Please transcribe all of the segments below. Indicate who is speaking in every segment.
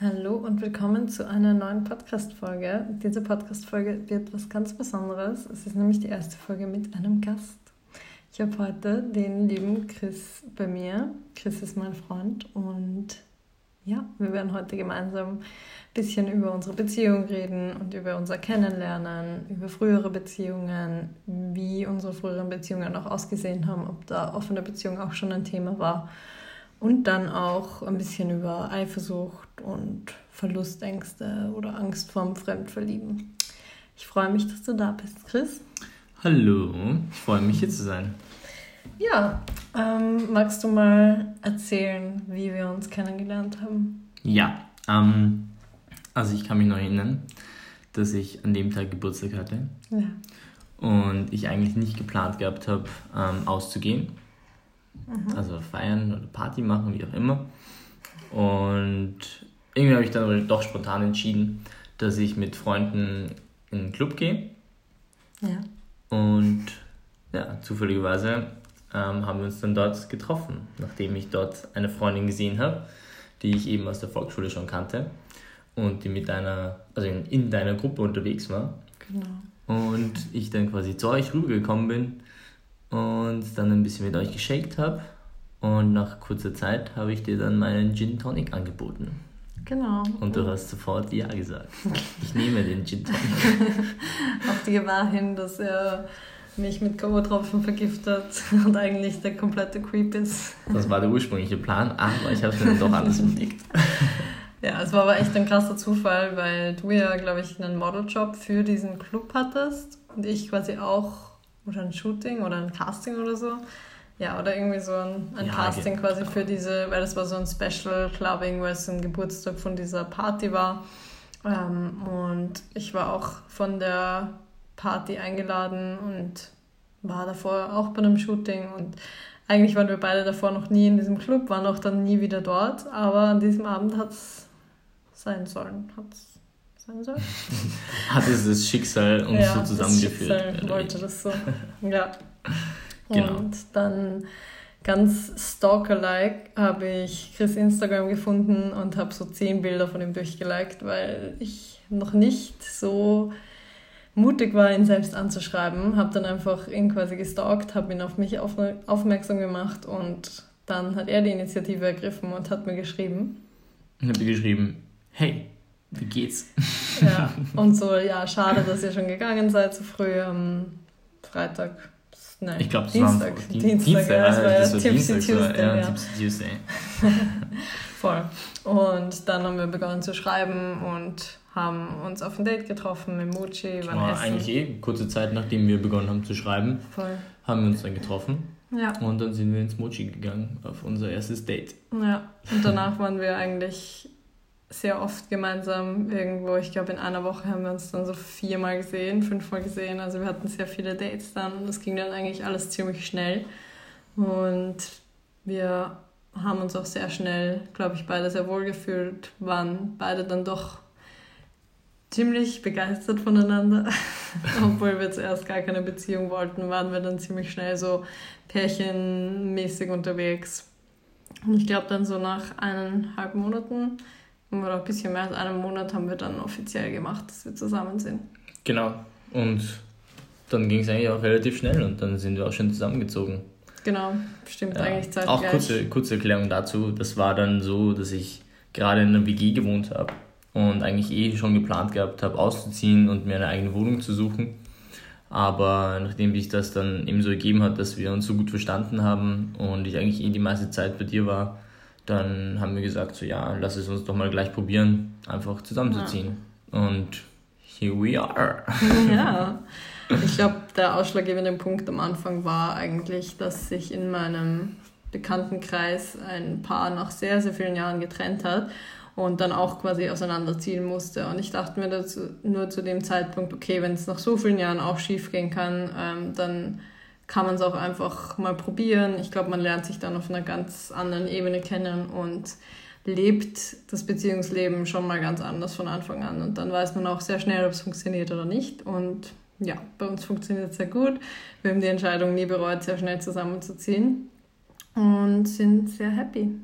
Speaker 1: Hallo und willkommen zu einer neuen Podcast-Folge. Diese Podcast-Folge wird was ganz Besonderes. Es ist nämlich die erste Folge mit einem Gast. Ich habe heute den lieben Chris bei mir. Chris ist mein Freund und ja, wir werden heute gemeinsam ein bisschen über unsere Beziehung reden und über unser Kennenlernen, über frühere Beziehungen, wie unsere früheren Beziehungen auch ausgesehen haben, ob da offene Beziehung auch schon ein Thema war und dann auch ein bisschen über Eifersucht und Verlustängste oder Angst vorm Fremdverlieben. Ich freue mich, dass du da bist, Chris.
Speaker 2: Hallo, ich freue mich hier zu sein.
Speaker 1: Ja, ähm, magst du mal erzählen, wie wir uns kennengelernt haben?
Speaker 2: Ja, ähm, also ich kann mich noch erinnern, dass ich an dem Tag Geburtstag hatte. Ja. Und ich eigentlich nicht geplant gehabt habe, ähm, auszugehen Mhm. Also feiern oder Party machen, wie auch immer. Und irgendwie habe ich dann doch spontan entschieden, dass ich mit Freunden in den Club gehe. Ja. Und ja, zufälligerweise ähm, haben wir uns dann dort getroffen, nachdem ich dort eine Freundin gesehen habe, die ich eben aus der Volksschule schon kannte und die mit deiner, also in, in deiner Gruppe unterwegs war. Genau. Und ich dann quasi zu euch rübergekommen bin und dann ein bisschen mit euch geshakt habe. Und nach kurzer Zeit habe ich dir dann meinen Gin Tonic angeboten. Genau. Und du hast sofort Ja gesagt. Ich nehme den Gin Tonic.
Speaker 1: Auf die Gewahr hin, dass er mich mit K.O.-Tropfen vergiftet und eigentlich der komplette Creep ist.
Speaker 2: Das war der ursprüngliche Plan, aber ich habe es mir dann doch alles überlegt.
Speaker 1: Ja, es war aber echt ein krasser Zufall, weil du ja, glaube ich, einen Modeljob für diesen Club hattest und ich quasi auch oder ein Shooting oder ein Casting oder so. Ja, oder irgendwie so ein, ein ja, Casting genau. quasi für diese, weil das war so ein Special Clubbing, weil es ein Geburtstag von dieser Party war. Ähm, und ich war auch von der Party eingeladen und war davor auch bei einem Shooting und eigentlich waren wir beide davor noch nie in diesem Club, waren auch dann nie wieder dort, aber an diesem Abend hat es sein sollen. Hat's sein soll.
Speaker 2: Hat es das Schicksal uns ja, so zusammengeführt. Das
Speaker 1: Schicksal wollte das so. Ja. Genau. Und dann ganz stalker-like habe ich Chris Instagram gefunden und habe so zehn Bilder von ihm durchgeliked, weil ich noch nicht so mutig war, ihn selbst anzuschreiben. Habe dann einfach ihn quasi gestalkt, habe ihn auf mich aufmerksam gemacht und dann hat er die Initiative ergriffen und hat mir geschrieben.
Speaker 2: Ich habe geschrieben, hey, wie geht's?
Speaker 1: Ja, und so, ja, schade, dass ihr schon gegangen seid so früh am Freitag. Nein, ich glaube, Dienstag. Dienstag, Dienstag, Dienstag ja, das war ja Tipsy Tuesday. Ja, ja. Tipsy Tuesday. Voll. Und dann haben wir begonnen zu schreiben und haben uns auf ein Date getroffen mit Mochi.
Speaker 2: War essen. eigentlich eh kurze Zeit, nachdem wir begonnen haben zu schreiben, Voll. haben wir uns dann getroffen. Ja. Und dann sind wir ins Mochi gegangen auf unser erstes Date.
Speaker 1: Ja, und danach waren wir eigentlich sehr oft gemeinsam irgendwo. Ich glaube, in einer Woche haben wir uns dann so viermal gesehen, fünfmal gesehen. Also wir hatten sehr viele Dates dann und das ging dann eigentlich alles ziemlich schnell. Und wir haben uns auch sehr schnell, glaube ich, beide sehr wohl gefühlt, waren beide dann doch ziemlich begeistert voneinander. Obwohl wir zuerst gar keine Beziehung wollten, waren wir dann ziemlich schnell so pärchenmäßig unterwegs. Und ich glaube, dann so nach eineinhalb Monaten oder ein bisschen mehr als einen Monat haben wir dann offiziell gemacht, dass wir zusammen sind.
Speaker 2: Genau. Und dann ging es eigentlich auch relativ schnell und dann sind wir auch schon zusammengezogen.
Speaker 1: Genau, stimmt ja. eigentlich
Speaker 2: zeitgleich. Auch kurze, kurze Erklärung dazu. Das war dann so, dass ich gerade in einer WG gewohnt habe und eigentlich eh schon geplant gehabt habe, auszuziehen und mir eine eigene Wohnung zu suchen. Aber nachdem sich das dann eben so ergeben hat, dass wir uns so gut verstanden haben und ich eigentlich eh die meiste Zeit bei dir war, dann haben wir gesagt, so ja, lass es uns doch mal gleich probieren, einfach zusammenzuziehen. Ja. Und here we are.
Speaker 1: Ja, ich glaube, der ausschlaggebende Punkt am Anfang war eigentlich, dass sich in meinem Bekanntenkreis ein Paar nach sehr, sehr vielen Jahren getrennt hat und dann auch quasi auseinanderziehen musste. Und ich dachte mir dazu, nur zu dem Zeitpunkt, okay, wenn es nach so vielen Jahren auch schief gehen kann, ähm, dann kann man es auch einfach mal probieren. Ich glaube, man lernt sich dann auf einer ganz anderen Ebene kennen und lebt das Beziehungsleben schon mal ganz anders von Anfang an. Und dann weiß man auch sehr schnell, ob es funktioniert oder nicht. Und ja, bei uns funktioniert es sehr gut. Wir haben die Entscheidung nie bereut, sehr schnell zusammenzuziehen und sind sehr happy.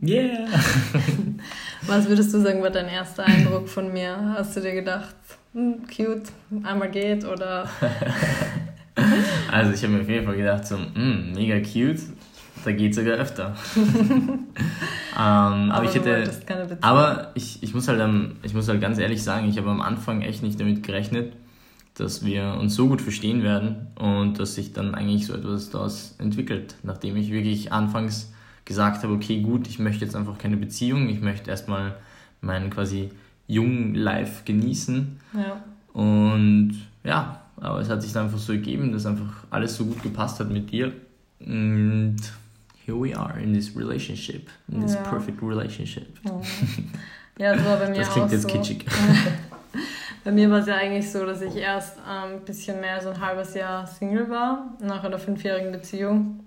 Speaker 1: Yeah! Was würdest du sagen, war dein erster Eindruck von mir? Hast du dir gedacht, hm, cute, einmal geht oder?
Speaker 2: also ich habe mir auf jeden Fall gedacht, so, hm, mega cute, da geht sogar öfter. ähm, aber, aber, ich hätte, aber ich, ich, muss halt, ich muss halt ganz ehrlich sagen, ich habe am Anfang echt nicht damit gerechnet, dass wir uns so gut verstehen werden und dass sich dann eigentlich so etwas daraus entwickelt, nachdem ich wirklich anfangs gesagt habe, okay, gut, ich möchte jetzt einfach keine Beziehung, ich möchte erstmal meinen quasi jungen Life genießen. Ja. Und ja, aber es hat sich dann einfach so ergeben, dass einfach alles so gut gepasst hat mit dir. Und here we are in this relationship, in this ja. perfect relationship.
Speaker 1: Oh. Ja, das war bei mir Das klingt auch jetzt so. kitschig. Bei mir war es ja eigentlich so, dass ich erst ein ähm, bisschen mehr als ein halbes Jahr Single war, nach einer fünfjährigen Beziehung.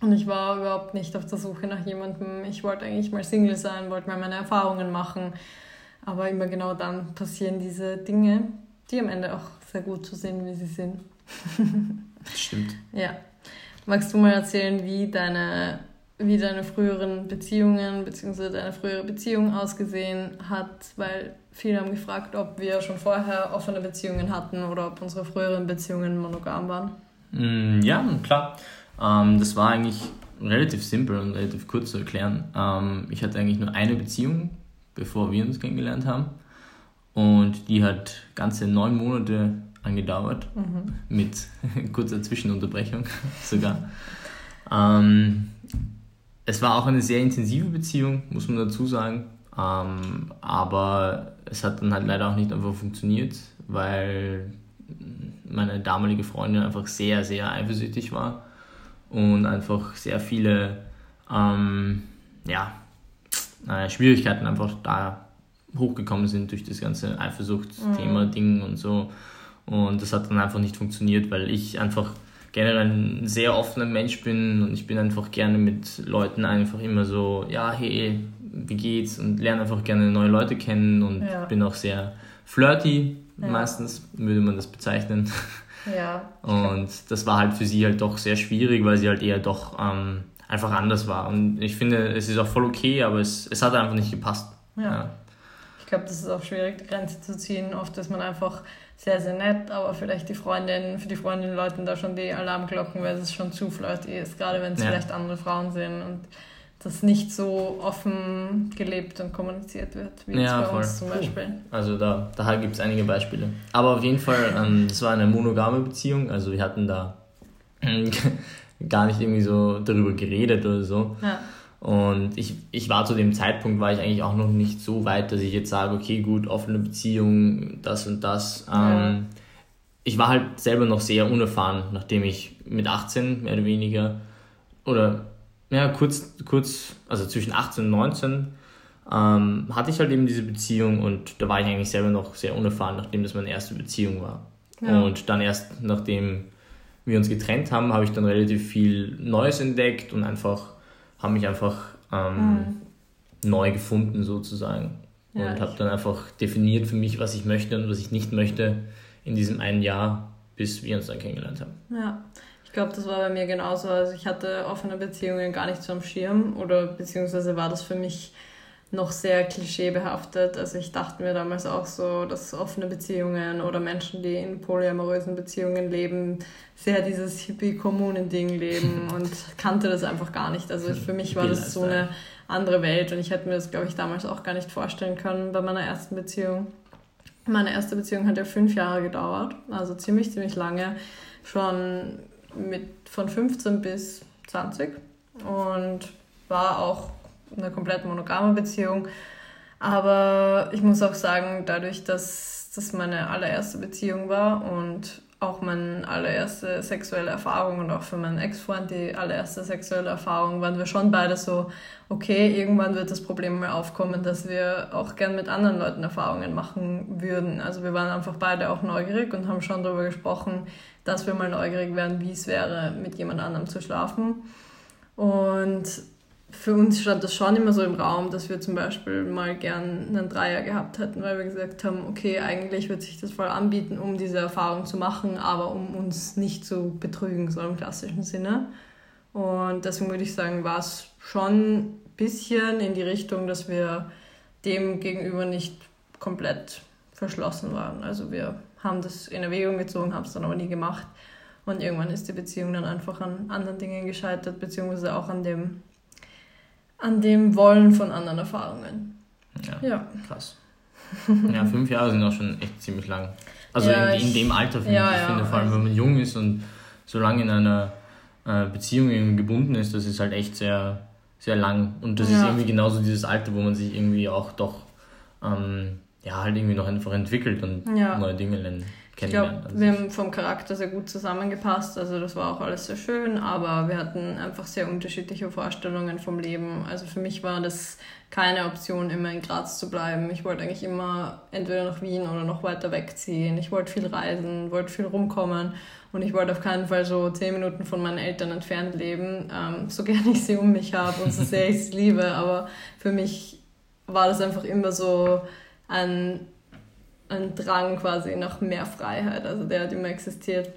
Speaker 1: Und ich war überhaupt nicht auf der Suche nach jemandem. Ich wollte eigentlich mal Single sein, wollte mal meine Erfahrungen machen. Aber immer genau dann passieren diese Dinge, die am Ende auch sehr gut zu sehen, wie sie sind. Stimmt. Ja. Magst du mal erzählen, wie deine, wie deine früheren Beziehungen bzw. deine frühere Beziehung ausgesehen hat? Weil viele haben gefragt, ob wir schon vorher offene Beziehungen hatten oder ob unsere früheren Beziehungen monogam waren.
Speaker 2: Mm, ja, klar. Ähm, das war eigentlich relativ simpel und relativ kurz zu erklären. Ähm, ich hatte eigentlich nur eine Beziehung, bevor wir uns kennengelernt haben. Und die hat ganze neun Monate angedauert, mhm. mit kurzer Zwischenunterbrechung sogar. ähm, es war auch eine sehr intensive Beziehung, muss man dazu sagen. Ähm, aber es hat dann halt leider auch nicht einfach funktioniert, weil meine damalige Freundin einfach sehr, sehr eifersüchtig war und einfach sehr viele ähm, ja, äh, Schwierigkeiten einfach da hochgekommen sind durch das ganze Eifersucht-Thema, mhm. Ding und so. Und das hat dann einfach nicht funktioniert, weil ich einfach generell ein sehr offener Mensch bin und ich bin einfach gerne mit Leuten einfach immer so, ja, hey, wie geht's und lerne einfach gerne neue Leute kennen und ja. bin auch sehr flirty, ja. meistens würde man das bezeichnen. Ja. Und das war halt für sie halt doch sehr schwierig, weil sie halt eher doch ähm, einfach anders war. Und ich finde, es ist auch voll okay, aber es, es hat einfach nicht gepasst. Ja. ja.
Speaker 1: Ich glaube, das ist auch schwierig, die Grenze zu ziehen. Oft ist man einfach sehr, sehr nett, aber vielleicht die Freundin, für die Freundin läuten da schon die Alarmglocken, weil es schon zu flirty ist, gerade wenn es ja. vielleicht andere Frauen sind. Und das nicht so offen gelebt und kommuniziert wird, wie ja, bei voll. uns
Speaker 2: zum Beispiel. Also da, da gibt es einige Beispiele. Aber auf jeden Fall, ähm, das war eine monogame Beziehung, also wir hatten da gar nicht irgendwie so darüber geredet oder so. Ja. Und ich, ich war zu dem Zeitpunkt, war ich eigentlich auch noch nicht so weit, dass ich jetzt sage, okay, gut, offene Beziehung, das und das. Ja. Ähm, ich war halt selber noch sehr unerfahren, nachdem ich mit 18 mehr oder weniger oder ja, kurz, kurz, also zwischen 18 und 19 ähm, hatte ich halt eben diese Beziehung und da war ich eigentlich selber noch sehr unerfahren, nachdem das meine erste Beziehung war. Ja. Und dann erst nachdem wir uns getrennt haben, habe ich dann relativ viel Neues entdeckt und einfach, habe mich einfach ähm, mhm. neu gefunden sozusagen. Ja, und habe dann einfach definiert für mich, was ich möchte und was ich nicht möchte in diesem einen Jahr, bis wir uns dann kennengelernt haben.
Speaker 1: Ja, ich glaube, das war bei mir genauso. Also ich hatte offene Beziehungen gar nicht so am Schirm oder beziehungsweise war das für mich noch sehr klischeebehaftet. Also ich dachte mir damals auch so, dass offene Beziehungen oder Menschen, die in polyamorösen Beziehungen leben, sehr dieses Hippie-Kommunen-Ding leben und kannte das einfach gar nicht. Also für mich war das so eine andere Welt und ich hätte mir das, glaube ich, damals auch gar nicht vorstellen können bei meiner ersten Beziehung. Meine erste Beziehung hat ja fünf Jahre gedauert, also ziemlich, ziemlich lange. Schon mit, von 15 bis 20 und war auch eine komplett monogame Beziehung. Aber ich muss auch sagen, dadurch, dass das meine allererste Beziehung war und auch meine allererste sexuelle Erfahrung und auch für meinen Ex-Freund die allererste sexuelle Erfahrung, waren wir schon beide so, okay, irgendwann wird das Problem mal aufkommen, dass wir auch gern mit anderen Leuten Erfahrungen machen würden. Also wir waren einfach beide auch neugierig und haben schon darüber gesprochen, dass wir mal neugierig werden, wie es wäre, mit jemand anderem zu schlafen. Und für uns stand das schon immer so im Raum, dass wir zum Beispiel mal gern einen Dreier gehabt hätten, weil wir gesagt haben, okay, eigentlich wird sich das voll anbieten, um diese Erfahrung zu machen, aber um uns nicht zu betrügen, so im klassischen Sinne. Und deswegen würde ich sagen, war es schon ein bisschen in die Richtung, dass wir dem gegenüber nicht komplett verschlossen waren. Also wir haben das in Erwägung gezogen, haben es dann aber nie gemacht. Und irgendwann ist die Beziehung dann einfach an anderen Dingen gescheitert, beziehungsweise auch an dem, an dem Wollen von anderen Erfahrungen.
Speaker 2: Ja, ja. krass. Ja, fünf Jahre sind auch schon echt ziemlich lang. Also ja, in, in, dem Alter finde ja, ich. Ich finde, vor allem wenn man jung ist und so lange in einer äh, Beziehung gebunden ist, das ist halt echt sehr, sehr lang. Und das ist irgendwie genauso dieses Alter, wo man sich irgendwie auch doch ähm, ja, halt irgendwie noch einfach entwickelt und neue Dinge lernen.
Speaker 1: Ich glaube, wir haben vom Charakter sehr gut zusammengepasst. Also das war auch alles sehr schön, aber wir hatten einfach sehr unterschiedliche Vorstellungen vom Leben. Also für mich war das keine Option, immer in Graz zu bleiben. Ich wollte eigentlich immer entweder nach Wien oder noch weiter wegziehen. Ich wollte viel reisen, wollte viel rumkommen und ich wollte auf keinen Fall so zehn Minuten von meinen Eltern entfernt leben, ähm, so gerne ich sie um mich habe und so sehr ich sie liebe. Aber für mich war das einfach immer so ein ein Drang quasi nach mehr Freiheit. Also der hat immer existiert.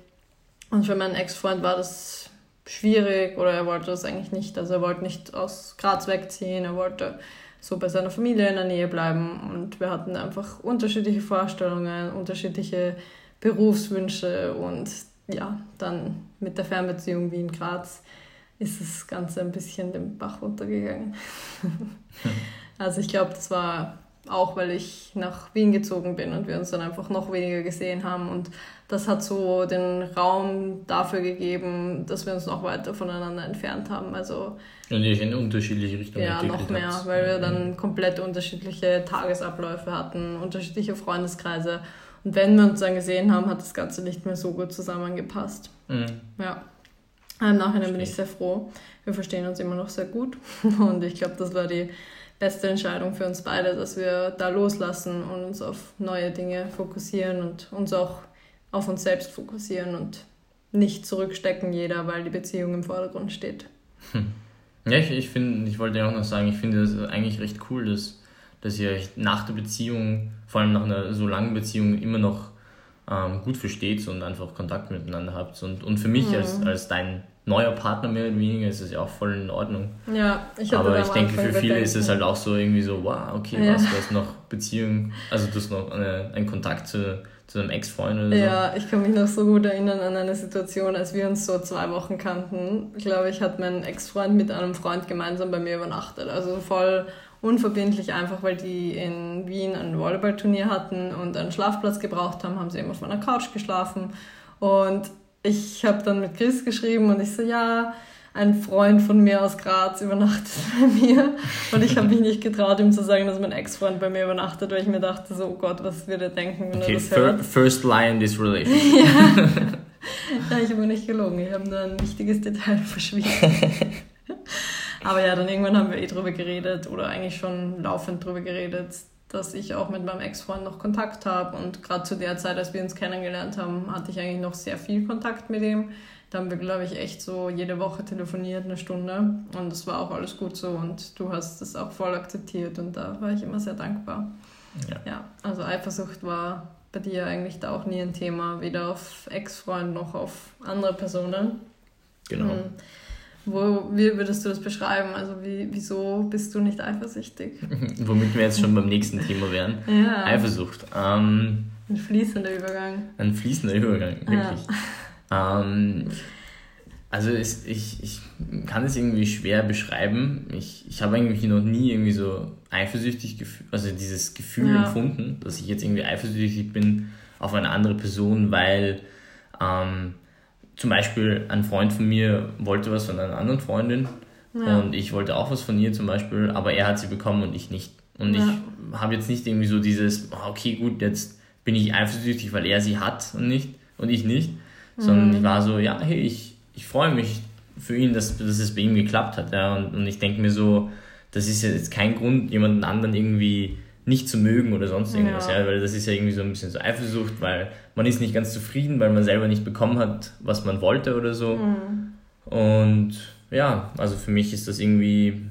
Speaker 1: Und für meinen Ex-Freund war das schwierig oder er wollte das eigentlich nicht. Also er wollte nicht aus Graz wegziehen, er wollte so bei seiner Familie in der Nähe bleiben. Und wir hatten einfach unterschiedliche Vorstellungen, unterschiedliche Berufswünsche und ja, dann mit der Fernbeziehung Wien-Graz ist das Ganze ein bisschen den Bach runtergegangen. also ich glaube, das war auch weil ich nach Wien gezogen bin und wir uns dann einfach noch weniger gesehen haben. Und das hat so den Raum dafür gegeben, dass wir uns noch weiter voneinander entfernt haben. Also
Speaker 2: und ihr in unterschiedliche Richtungen
Speaker 1: Ja, noch mehr, habt. weil wir dann komplett unterschiedliche Tagesabläufe hatten, unterschiedliche Freundeskreise. Und wenn wir uns dann gesehen haben, hat das Ganze nicht mehr so gut zusammengepasst. Mhm. Ja. Im Nachhinein bin ich sehr froh. Wir verstehen uns immer noch sehr gut. Und ich glaube, das war die beste Entscheidung für uns beide, dass wir da loslassen und uns auf neue Dinge fokussieren und uns auch auf uns selbst fokussieren und nicht zurückstecken jeder, weil die Beziehung im Vordergrund steht.
Speaker 2: Hm. Ja, ich, ich finde, ich wollte ja auch noch sagen, ich finde es eigentlich recht cool, dass, dass ihr euch nach der Beziehung, vor allem nach einer so langen Beziehung, immer noch ähm, gut versteht und einfach Kontakt miteinander habt. Und, und für mich mhm. als, als dein neuer Partner mehr oder weniger ist es ja auch voll in Ordnung. Ja, ich Aber ich denke, für viele ist es halt auch so irgendwie so, wow, okay, ja. was, du hast noch Beziehung, also du hast noch eine, einen Kontakt zu, zu einem Ex-Freund oder
Speaker 1: so. Ja, ich kann mich noch so gut erinnern an eine Situation, als wir uns so zwei Wochen kannten. Ich glaube, ich hatte mein Ex-Freund mit einem Freund gemeinsam bei mir übernachtet. Also voll unverbindlich einfach, weil die in Wien ein Volleyballturnier hatten und einen Schlafplatz gebraucht haben, haben sie immer auf meiner Couch geschlafen. Und ich habe dann mit Chris geschrieben und ich so, ja, ein Freund von mir aus Graz übernachtet bei mir. Und ich habe mich nicht getraut, ihm zu sagen, dass mein Ex-Freund bei mir übernachtet, weil ich mir dachte, so, oh Gott, was würde er denken, wenn okay, er das hört.
Speaker 2: First lie in this relationship. ja.
Speaker 1: ja, ich habe nicht gelogen. Ich habe da ein wichtiges Detail verschwiegen. Aber ja, dann irgendwann haben wir eh drüber geredet oder eigentlich schon laufend drüber geredet, dass ich auch mit meinem Ex-Freund noch Kontakt habe. Und gerade zu der Zeit, als wir uns kennengelernt haben, hatte ich eigentlich noch sehr viel Kontakt mit ihm. Da haben wir, glaube ich, echt so jede Woche telefoniert, eine Stunde. Und das war auch alles gut so. Und du hast das auch voll akzeptiert. Und da war ich immer sehr dankbar. Ja, ja also Eifersucht war bei dir eigentlich da auch nie ein Thema, weder auf Ex-Freund noch auf andere Personen. Genau. Mhm. Wo, wie würdest du das beschreiben? Also wie, wieso bist du nicht eifersüchtig?
Speaker 2: Womit wir jetzt schon beim nächsten Thema wären. Ja. Eifersucht. Ähm,
Speaker 1: ein fließender Übergang.
Speaker 2: Ein fließender Übergang, wirklich. Ja. Ähm, also es, ich, ich kann es irgendwie schwer beschreiben. Ich, ich habe eigentlich noch nie irgendwie so eifersüchtig, gefühlt, also dieses Gefühl ja. empfunden, dass ich jetzt irgendwie eifersüchtig bin auf eine andere Person, weil ähm, zum Beispiel ein Freund von mir wollte was von einer anderen Freundin ja. und ich wollte auch was von ihr zum Beispiel, aber er hat sie bekommen und ich nicht. Und ja. ich habe jetzt nicht irgendwie so dieses, ah, okay, gut, jetzt bin ich eifersüchtig, weil er sie hat und nicht und ich nicht, mhm. sondern ich war so, ja, hey, ich, ich freue mich für ihn, dass, dass es bei ihm geklappt hat. Ja, und, und ich denke mir so, das ist jetzt kein Grund, jemanden anderen irgendwie nicht zu mögen oder sonst irgendwas, ja. ja. weil das ist ja irgendwie so ein bisschen so Eifersucht, weil man ist nicht ganz zufrieden, weil man selber nicht bekommen hat, was man wollte oder so. Mhm. Und ja, also für mich ist das irgendwie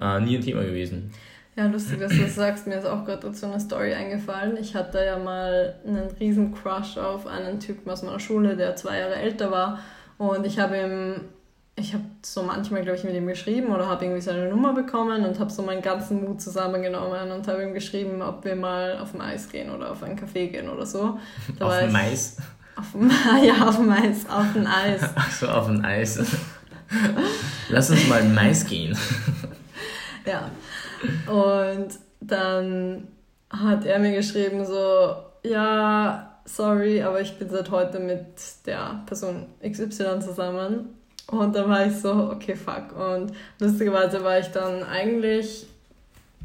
Speaker 2: äh, nie ein Thema gewesen.
Speaker 1: Ja, lustig, dass du das sagst. Mir ist auch gerade dazu eine Story eingefallen. Ich hatte ja mal einen riesen Crush auf einen Typen aus meiner Schule, der zwei Jahre älter war. Und ich habe ihm, ich habe so manchmal, glaube ich, mit ihm geschrieben oder habe irgendwie seine Nummer bekommen und habe so meinen ganzen Mut zusammengenommen und habe ihm geschrieben, ob wir mal auf dem Eis gehen oder auf einen Café gehen oder so. Da auf dem Eis? Auf dem, ja, auf dem Eis, auf dem Eis.
Speaker 2: Ach so, auf dem Eis. Lass uns mal Mais gehen.
Speaker 1: ja. Und dann hat er mir geschrieben so, ja, sorry, aber ich bin seit heute mit der Person XY zusammen. Und dann war ich so, okay, fuck. Und lustigerweise war ich dann eigentlich,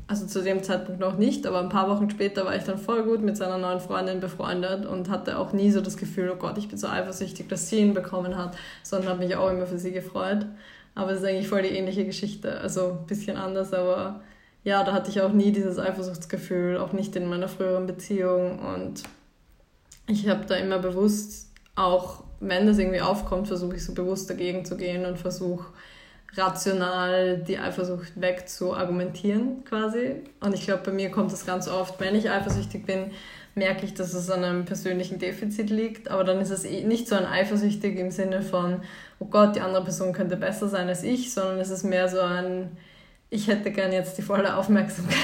Speaker 1: also zu dem Zeitpunkt noch nicht, aber ein paar Wochen später war ich dann voll gut mit seiner neuen Freundin befreundet und hatte auch nie so das Gefühl, oh Gott, ich bin so eifersüchtig, dass sie ihn bekommen hat, sondern habe mich auch immer für sie gefreut. Aber es ist eigentlich voll die ähnliche Geschichte. Also ein bisschen anders, aber ja, da hatte ich auch nie dieses Eifersuchtsgefühl, auch nicht in meiner früheren Beziehung. Und ich habe da immer bewusst, auch wenn das irgendwie aufkommt, versuche ich so bewusst dagegen zu gehen und versuche rational die Eifersucht wegzuargumentieren quasi. Und ich glaube, bei mir kommt das ganz oft, wenn ich eifersüchtig bin, merke ich, dass es an einem persönlichen Defizit liegt. Aber dann ist es eh nicht so ein eifersüchtig im Sinne von, oh Gott, die andere Person könnte besser sein als ich, sondern es ist mehr so ein, ich hätte gern jetzt die volle Aufmerksamkeit.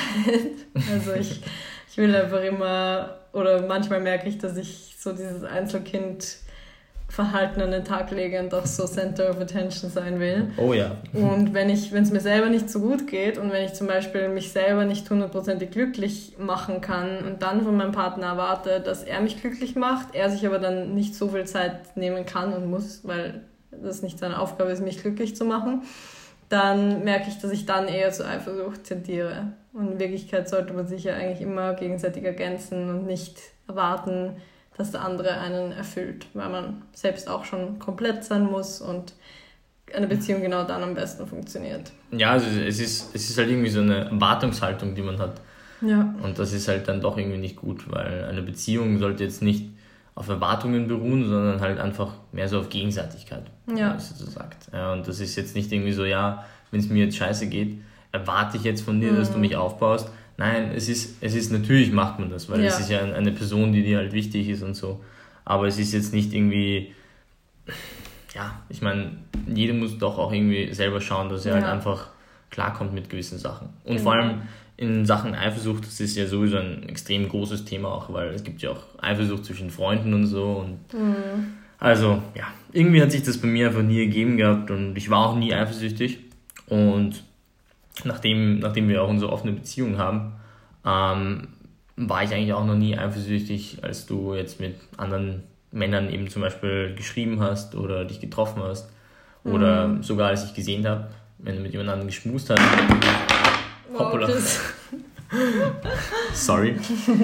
Speaker 1: Also ich, ich will einfach immer, oder manchmal merke ich, dass ich so dieses Einzelkind Verhalten an den Tag lege und auch so Center of Attention sein will.
Speaker 2: Oh ja.
Speaker 1: Und wenn ich, wenn es mir selber nicht so gut geht und wenn ich zum Beispiel mich selber nicht hundertprozentig glücklich machen kann und dann von meinem Partner erwarte, dass er mich glücklich macht, er sich aber dann nicht so viel Zeit nehmen kann und muss, weil das nicht seine Aufgabe ist, mich glücklich zu machen, dann merke ich, dass ich dann eher zur Eifersucht tendiere. Und in Wirklichkeit sollte man sich ja eigentlich immer gegenseitig ergänzen und nicht erwarten, dass der andere einen erfüllt, weil man selbst auch schon komplett sein muss und eine Beziehung genau dann am besten funktioniert.
Speaker 2: Ja, also es ist, es ist halt irgendwie so eine Erwartungshaltung, die man hat. Ja. Und das ist halt dann doch irgendwie nicht gut, weil eine Beziehung sollte jetzt nicht auf Erwartungen beruhen, sondern halt einfach mehr so auf Gegenseitigkeit, ja. so sagt. Ja, und das ist jetzt nicht irgendwie so, ja, wenn es mir jetzt scheiße geht, erwarte ich jetzt von dir, mhm. dass du mhm. mich aufbaust. Nein, es ist, es ist natürlich macht man das, weil ja. es ist ja eine Person, die dir halt wichtig ist und so. Aber es ist jetzt nicht irgendwie, ja, ich meine, jeder muss doch auch irgendwie selber schauen, dass er halt ja. halt einfach klarkommt mit gewissen Sachen. Und genau. vor allem, in Sachen Eifersucht, das ist ja sowieso ein extrem großes Thema auch, weil es gibt ja auch Eifersucht zwischen Freunden und so. Und mhm. Also, ja, irgendwie hat sich das bei mir einfach nie gegeben gehabt und ich war auch nie eifersüchtig. Und nachdem, nachdem wir auch unsere offene Beziehung haben, ähm, war ich eigentlich auch noch nie eifersüchtig, als du jetzt mit anderen Männern eben zum Beispiel geschrieben hast oder dich getroffen hast. Oder mhm. sogar als ich gesehen habe, wenn du mit jemand anderem geschmust hast. Hoppala. Sorry,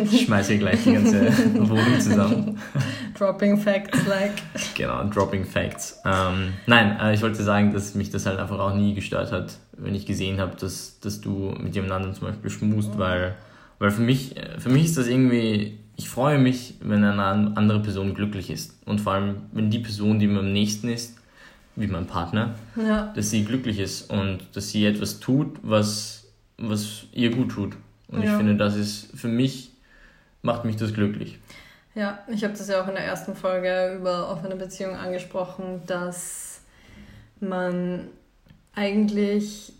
Speaker 2: ich schmeiße hier gleich die ganze Wohnung zusammen.
Speaker 1: Dropping Facts, like.
Speaker 2: Genau, Dropping Facts. Ähm, nein, äh, ich wollte sagen, dass mich das halt einfach auch nie gestört hat, wenn ich gesehen habe, dass, dass du mit jemand anderem zum Beispiel schmust, weil, weil für, mich, für mich ist das irgendwie, ich freue mich, wenn eine andere Person glücklich ist. Und vor allem, wenn die Person, die mir am nächsten ist, wie mein Partner, ja. dass sie glücklich ist und dass sie etwas tut, was was ihr gut tut. Und ja. ich finde, das ist für mich, macht mich das glücklich.
Speaker 1: Ja, ich habe das ja auch in der ersten Folge über offene Beziehungen angesprochen, dass man eigentlich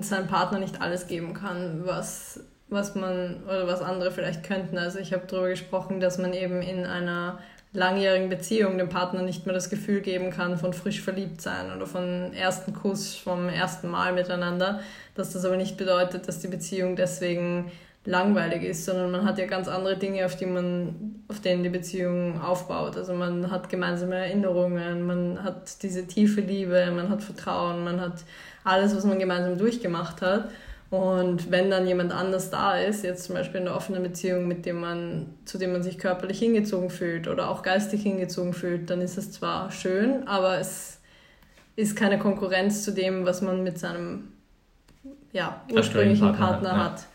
Speaker 1: seinem Partner nicht alles geben kann, was, was man oder was andere vielleicht könnten. Also ich habe darüber gesprochen, dass man eben in einer langjährigen Beziehung dem Partner nicht mehr das Gefühl geben kann von frisch verliebt sein oder von ersten Kuss vom ersten Mal miteinander, dass das aber nicht bedeutet, dass die Beziehung deswegen langweilig ist, sondern man hat ja ganz andere Dinge, auf die man, auf denen die Beziehung aufbaut. Also man hat gemeinsame Erinnerungen, man hat diese tiefe Liebe, man hat Vertrauen, man hat alles, was man gemeinsam durchgemacht hat. Und wenn dann jemand anders da ist, jetzt zum Beispiel in einer offenen Beziehung, mit dem man, zu dem man sich körperlich hingezogen fühlt oder auch geistig hingezogen fühlt, dann ist es zwar schön, aber es ist keine Konkurrenz zu dem, was man mit seinem ja, ursprünglichen Partner, Partner hat. hat.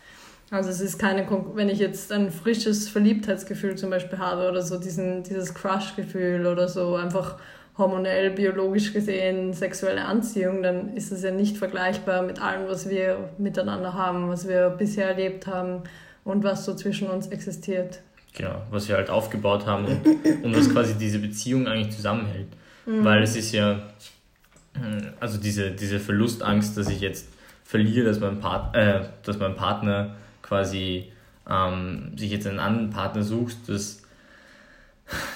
Speaker 1: Also es ist keine, Kon wenn ich jetzt ein frisches Verliebtheitsgefühl zum Beispiel habe oder so diesen, dieses Crush-Gefühl oder so einfach hormonell, biologisch gesehen sexuelle Anziehung, dann ist es ja nicht vergleichbar mit allem, was wir miteinander haben, was wir bisher erlebt haben und was so zwischen uns existiert.
Speaker 2: Genau, was wir halt aufgebaut haben und, und was quasi diese Beziehung eigentlich zusammenhält. Mhm. Weil es ist ja, also diese, diese Verlustangst, dass ich jetzt verliere, dass mein, Part, äh, dass mein Partner quasi ähm, sich jetzt einen anderen Partner sucht, das,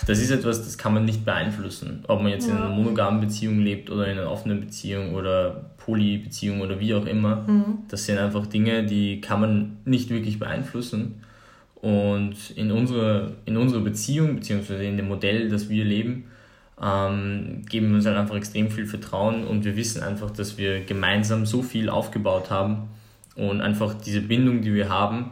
Speaker 2: das ist etwas, das kann man nicht beeinflussen. Ob man jetzt ja. in einer monogamen Beziehung lebt oder in einer offenen Beziehung oder Polybeziehung oder wie auch immer. Mhm. Das sind einfach Dinge, die kann man nicht wirklich beeinflussen. Und in unserer, in unserer Beziehung, beziehungsweise in dem Modell, das wir leben, ähm, geben wir uns halt einfach extrem viel Vertrauen und wir wissen einfach, dass wir gemeinsam so viel aufgebaut haben und einfach diese Bindung, die wir haben,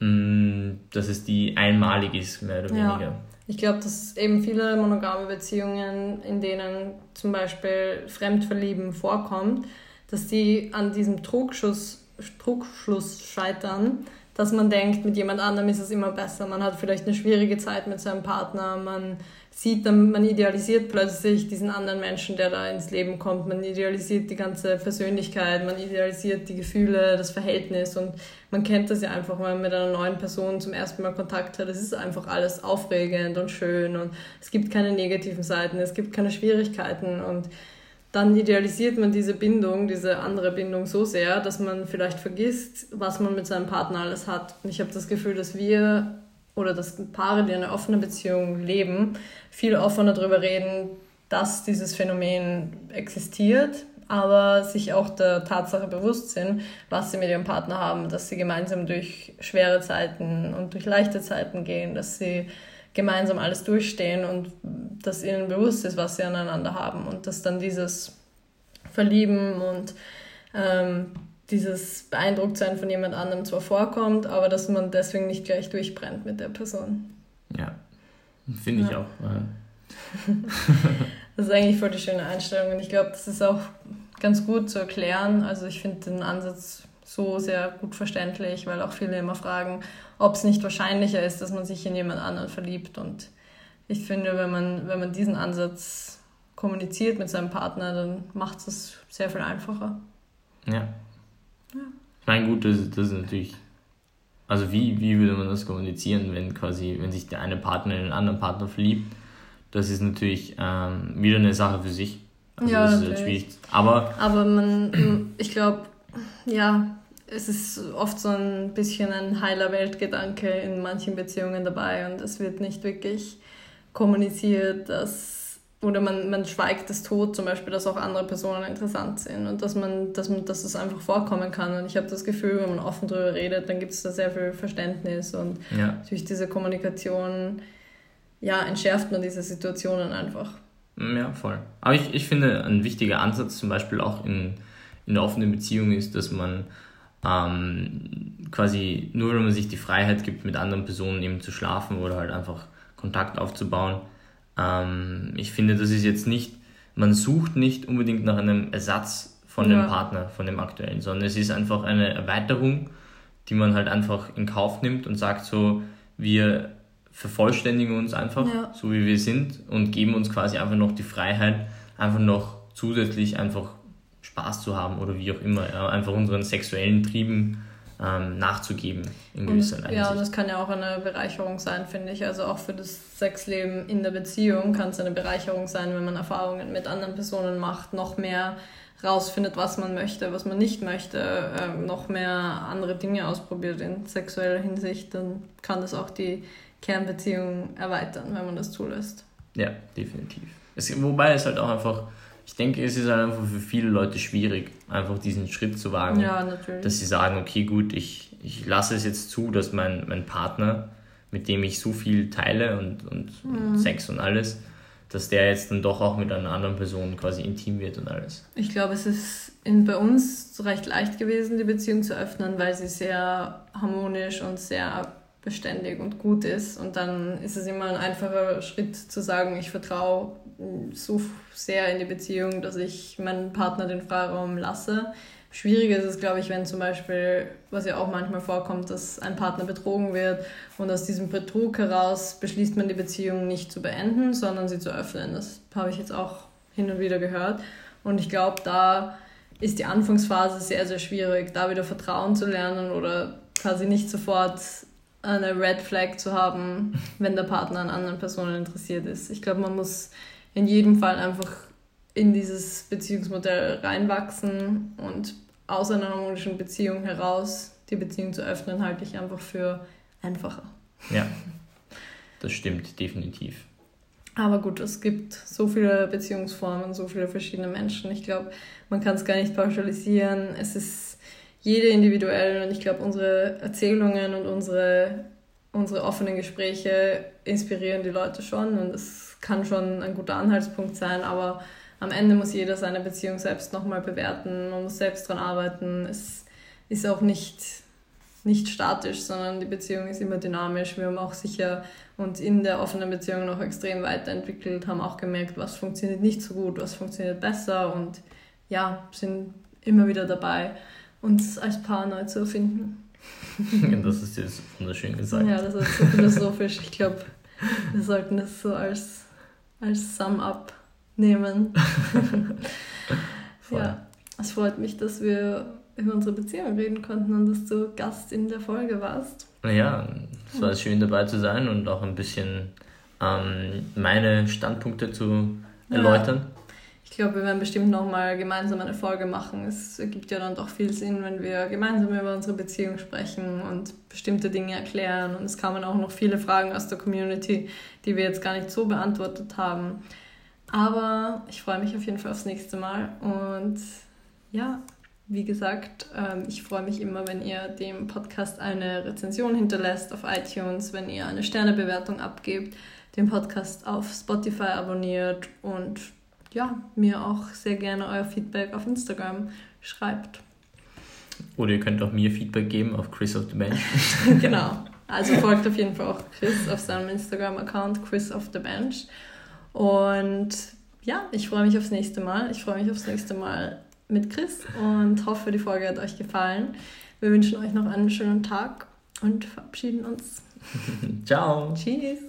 Speaker 2: mh, mm, dass es die einmalig ist, mehr oder weniger.
Speaker 1: Ich glaube, dass eben viele monogame Beziehungen, in denen zum Beispiel Fremdverlieben vorkommt, dass die an diesem Trugschluss, Trugschluss scheitern, dass man denkt, mit jemand anderem ist es immer besser. Man hat vielleicht eine schwierige Zeit mit seinem Partner, man sieht dann, man idealisiert plötzlich diesen anderen Menschen, der da ins Leben kommt. Man idealisiert die ganze Persönlichkeit, man idealisiert die Gefühle, das Verhältnis und man kennt das ja einfach, wenn man mit einer neuen Person zum ersten Mal Kontakt hat. Es ist einfach alles aufregend und schön und es gibt keine negativen Seiten, es gibt keine Schwierigkeiten und dann idealisiert man diese Bindung, diese andere Bindung so sehr, dass man vielleicht vergisst, was man mit seinem Partner alles hat. Und ich habe das Gefühl, dass wir oder dass Paare, die eine offene Beziehung leben, viel offener darüber reden, dass dieses Phänomen existiert, aber sich auch der Tatsache bewusst sind, was sie mit ihrem Partner haben, dass sie gemeinsam durch schwere Zeiten und durch leichte Zeiten gehen, dass sie gemeinsam alles durchstehen und dass ihnen bewusst ist, was sie aneinander haben und dass dann dieses Verlieben und ähm, dieses Beeindrucktsein von jemand anderem zwar vorkommt, aber dass man deswegen nicht gleich durchbrennt mit der Person.
Speaker 2: Ja, finde ich ja. auch.
Speaker 1: das ist eigentlich voll die schöne Einstellung und ich glaube, das ist auch ganz gut zu erklären. Also ich finde den Ansatz so sehr gut verständlich, weil auch viele immer fragen, ob es nicht wahrscheinlicher ist, dass man sich in jemand anderen verliebt. Und ich finde, wenn man, wenn man diesen Ansatz kommuniziert mit seinem Partner, dann macht es sehr viel einfacher.
Speaker 2: Ja, ja. Ich meine, gut, das, das ist natürlich. Also wie, wie würde man das kommunizieren, wenn quasi, wenn sich der eine Partner in den anderen Partner verliebt? Das ist natürlich ähm, wieder eine Sache für sich. Also ja, das ist schwierig. Aber,
Speaker 1: Aber man, ich glaube, ja, es ist oft so ein bisschen ein heiler Weltgedanke in manchen Beziehungen dabei und es wird nicht wirklich kommuniziert, dass oder man, man schweigt es tot, zum Beispiel, dass auch andere Personen interessant sind und dass man, dass man, dass es einfach vorkommen kann. Und ich habe das Gefühl, wenn man offen darüber redet, dann gibt es da sehr viel Verständnis und ja. durch diese Kommunikation ja, entschärft man diese Situationen einfach.
Speaker 2: Mm, ja, voll. Aber ich, ich finde, ein wichtiger Ansatz zum Beispiel auch in, in der offenen Beziehung ist, dass man ähm, quasi nur, wenn man sich die Freiheit gibt, mit anderen Personen eben zu schlafen oder halt einfach Kontakt aufzubauen, ähm, ich finde, das ist jetzt nicht, man sucht nicht unbedingt nach einem Ersatz von ja. dem Partner, von dem aktuellen, sondern es ist einfach eine Erweiterung, die man halt einfach in Kauf nimmt und sagt so, wir vervollständigen uns einfach, ja. so wie wir sind und geben uns quasi einfach noch die Freiheit, einfach noch zusätzlich einfach Spaß zu haben oder wie auch immer, ja, einfach unseren sexuellen Trieben ähm, nachzugeben in
Speaker 1: gewisser Weise. Ja, und das kann ja auch eine Bereicherung sein, finde ich. Also auch für das Sexleben in der Beziehung kann es eine Bereicherung sein, wenn man Erfahrungen mit anderen Personen macht, noch mehr rausfindet, was man möchte, was man nicht möchte, äh, noch mehr andere Dinge ausprobiert in sexueller Hinsicht, dann kann das auch die Kernbeziehung erweitern, wenn man das zulässt.
Speaker 2: Ja, definitiv. Es, wobei es halt auch einfach ich denke, es ist halt einfach für viele Leute schwierig, einfach diesen Schritt zu wagen. Ja, natürlich. Dass sie sagen, okay, gut, ich, ich lasse es jetzt zu, dass mein, mein Partner, mit dem ich so viel teile und, und, mhm. Sex und alles, dass der jetzt dann doch auch mit einer anderen Person quasi intim wird und alles.
Speaker 1: Ich glaube, es ist in, bei uns recht leicht gewesen, die Beziehung zu öffnen, weil sie sehr harmonisch und sehr beständig und gut ist. Und dann ist es immer ein einfacher Schritt zu sagen, ich vertraue so sehr in die Beziehung, dass ich meinen Partner den Freiraum lasse. Schwieriger ist es, glaube ich, wenn zum Beispiel, was ja auch manchmal vorkommt, dass ein Partner betrogen wird und aus diesem Betrug heraus beschließt man die Beziehung nicht zu beenden, sondern sie zu öffnen. Das habe ich jetzt auch hin und wieder gehört. Und ich glaube, da ist die Anfangsphase sehr, sehr schwierig, da wieder Vertrauen zu lernen oder quasi nicht sofort eine Red Flag zu haben, wenn der Partner an anderen Personen interessiert ist. Ich glaube, man muss in jedem Fall einfach in dieses Beziehungsmodell reinwachsen und aus einer harmonischen Beziehung heraus die Beziehung zu öffnen, halte ich einfach für einfacher.
Speaker 2: Ja, das stimmt definitiv.
Speaker 1: Aber gut, es gibt so viele Beziehungsformen, so viele verschiedene Menschen. Ich glaube, man kann es gar nicht pauschalisieren. Es ist jede individuell und ich glaube, unsere Erzählungen und unsere, unsere offenen Gespräche inspirieren die Leute schon und es kann schon ein guter Anhaltspunkt sein, aber am Ende muss jeder seine Beziehung selbst nochmal bewerten, man muss selbst dran arbeiten. Es ist auch nicht, nicht statisch, sondern die Beziehung ist immer dynamisch. Wir haben auch sicher uns in der offenen Beziehung noch extrem weiterentwickelt, haben auch gemerkt, was funktioniert nicht so gut, was funktioniert besser und ja, sind immer wieder dabei, uns als Paar neu zu erfinden.
Speaker 2: das ist jetzt wunderschön gesagt.
Speaker 1: Ja, das ist so philosophisch. Ich glaube, wir sollten das so als, als Sum-Up nehmen. ja, es freut mich, dass wir über unsere Beziehung reden konnten und dass du Gast in der Folge warst.
Speaker 2: Ja, es war schön dabei zu sein und auch ein bisschen ähm, meine Standpunkte zu erläutern. Ja.
Speaker 1: Ich glaube, wir werden bestimmt nochmal gemeinsam eine Folge machen. Es ergibt ja dann doch viel Sinn, wenn wir gemeinsam über unsere Beziehung sprechen und bestimmte Dinge erklären. Und es kamen auch noch viele Fragen aus der Community, die wir jetzt gar nicht so beantwortet haben. Aber ich freue mich auf jeden Fall aufs nächste Mal. Und ja, wie gesagt, ähm, ich freue mich immer, wenn ihr dem Podcast eine Rezension hinterlässt auf iTunes, wenn ihr eine Sternebewertung abgebt, den Podcast auf Spotify abonniert und ja, mir auch sehr gerne euer Feedback auf Instagram schreibt.
Speaker 2: Oder ihr könnt auch mir Feedback geben auf Chris of the Bench.
Speaker 1: genau. Also folgt auf jeden Fall auch Chris auf seinem Instagram-Account, Chris of the Bench. Und ja, ich freue mich aufs nächste Mal. Ich freue mich aufs nächste Mal mit Chris und hoffe, die Folge hat euch gefallen. Wir wünschen euch noch einen schönen Tag und verabschieden uns.
Speaker 2: Ciao.
Speaker 1: Tschüss.